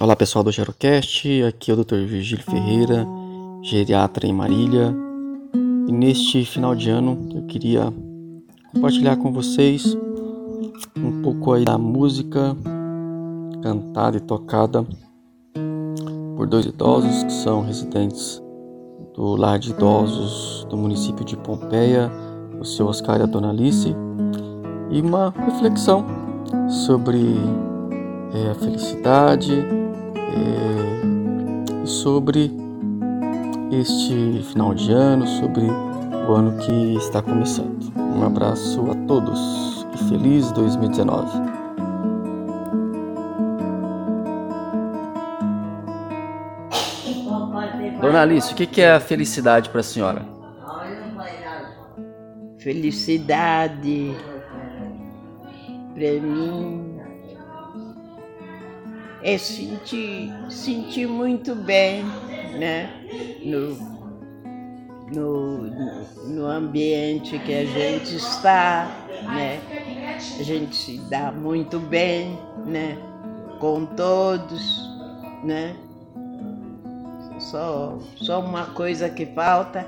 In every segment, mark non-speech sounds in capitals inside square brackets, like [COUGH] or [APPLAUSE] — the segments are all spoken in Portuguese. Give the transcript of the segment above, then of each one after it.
Olá pessoal do Gerocast, aqui é o Dr. Virgílio Ferreira, geriatra em Marília. E neste final de ano eu queria compartilhar com vocês um pouco aí da música cantada e tocada por dois idosos que são residentes do lar de idosos do município de Pompeia, o seu Oscar e a Dona Alice, e uma reflexão sobre é, a felicidade é, sobre este final de ano, sobre o ano que está começando. Um abraço a todos e feliz 2019. Dona Alice, o que é a felicidade para a senhora? Felicidade para mim é sentir, sentir muito bem, né? No, no, no ambiente que a gente está, né? A gente se dá muito bem, né? Com todos, né? Só, só uma coisa que falta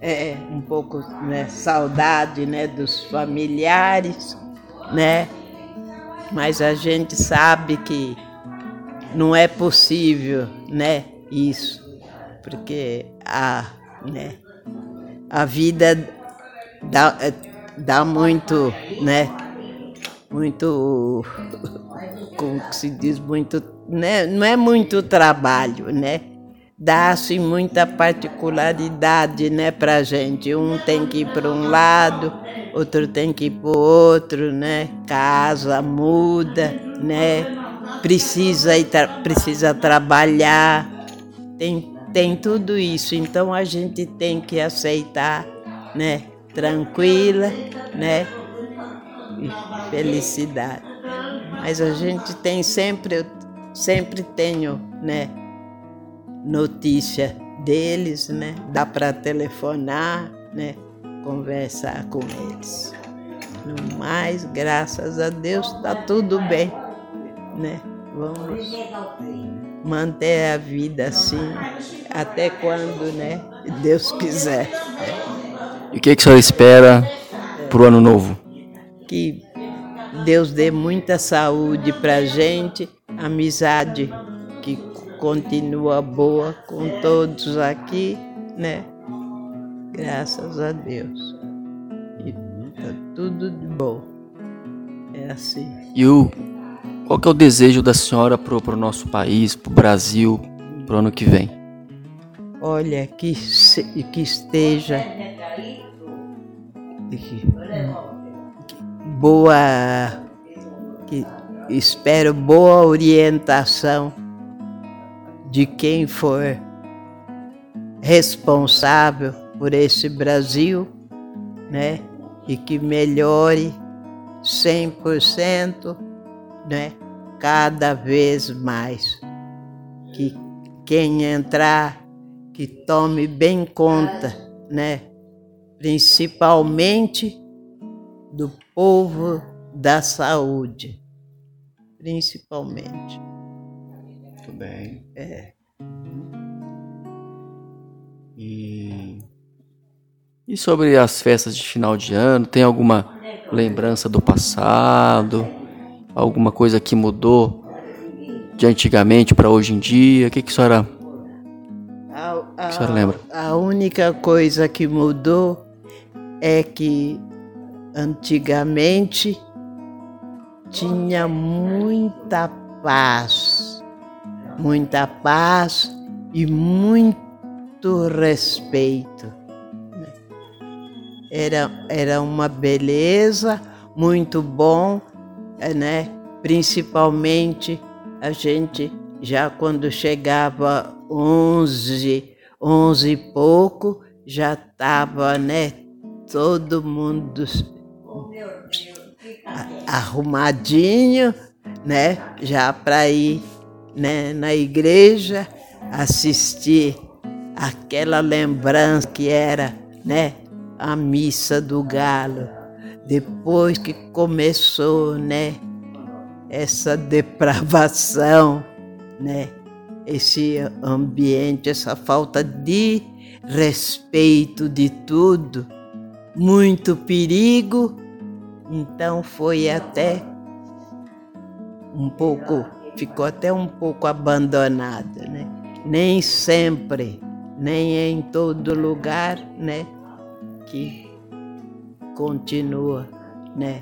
é um pouco né, saudade né, dos familiares, né? Mas a gente sabe que não é possível, né? Isso, porque a, né? A vida dá, dá muito, né? Muito, como se diz, muito, né? Não é muito trabalho, né? dá-se muita particularidade né, para a gente. Um tem que ir para um lado, outro tem que ir para outro, né? Casa muda, né? Precisa, ir tra precisa trabalhar, tem, tem tudo isso. Então a gente tem que aceitar, né? Tranquila, né? Felicidade. Mas a gente tem sempre, sempre tenho, né? notícia deles, né? Dá para telefonar, né? Conversar com eles. No mais, graças a Deus, está tudo bem, né? Vamos manter a vida assim até quando, né? Deus quiser. E o que, que a senhora espera para o ano novo? Que Deus dê muita saúde para gente, amizade que continua boa com todos aqui, né? Graças a Deus. E tá tudo de bom. É assim. E o, qual que é o desejo da senhora pro, pro nosso país, pro Brasil, pro ano que vem? Olha, que, que esteja que, boa, que espero boa orientação de quem for responsável por esse Brasil, né? E que melhore 100%, né? Cada vez mais. Que quem entrar, que tome bem conta, né? Principalmente do povo da saúde, principalmente. Muito bem. É. E, e sobre as festas de final de ano, tem alguma lembrança do passado? Alguma coisa que mudou de antigamente para hoje em dia? O que, que a senhora, a, a, que a senhora lembra? A única coisa que mudou é que antigamente tinha muita paz muita paz e muito respeito. Era, era uma beleza, muito bom, né? Principalmente a gente já quando chegava onze, onze e pouco, já estava, né? Todo mundo arrumadinho, né? Já para ir né, na igreja, assistir aquela lembrança que era né, a missa do galo. Depois que começou né, essa depravação né? Esse ambiente, essa falta de respeito de tudo, muito perigo. Então foi até um pouco, ficou até um pouco abandonada, né? Nem sempre, nem em todo lugar, né? Que continua, né?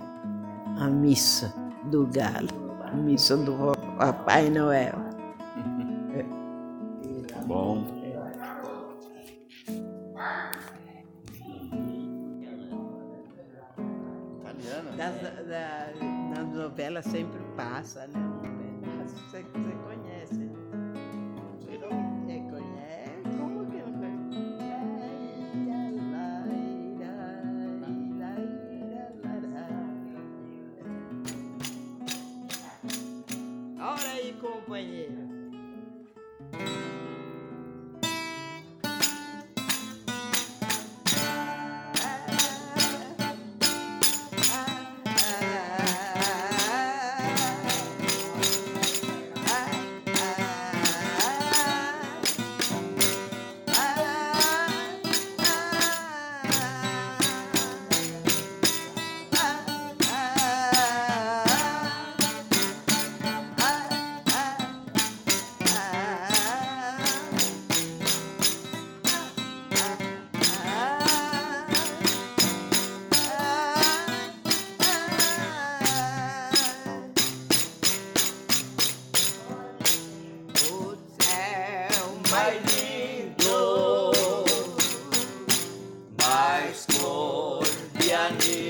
A missa do galo, a missa do Papai Noel. [LAUGHS] Bom. Das, da, nas novelas sempre passa, né? Aí, companheiro. Annie.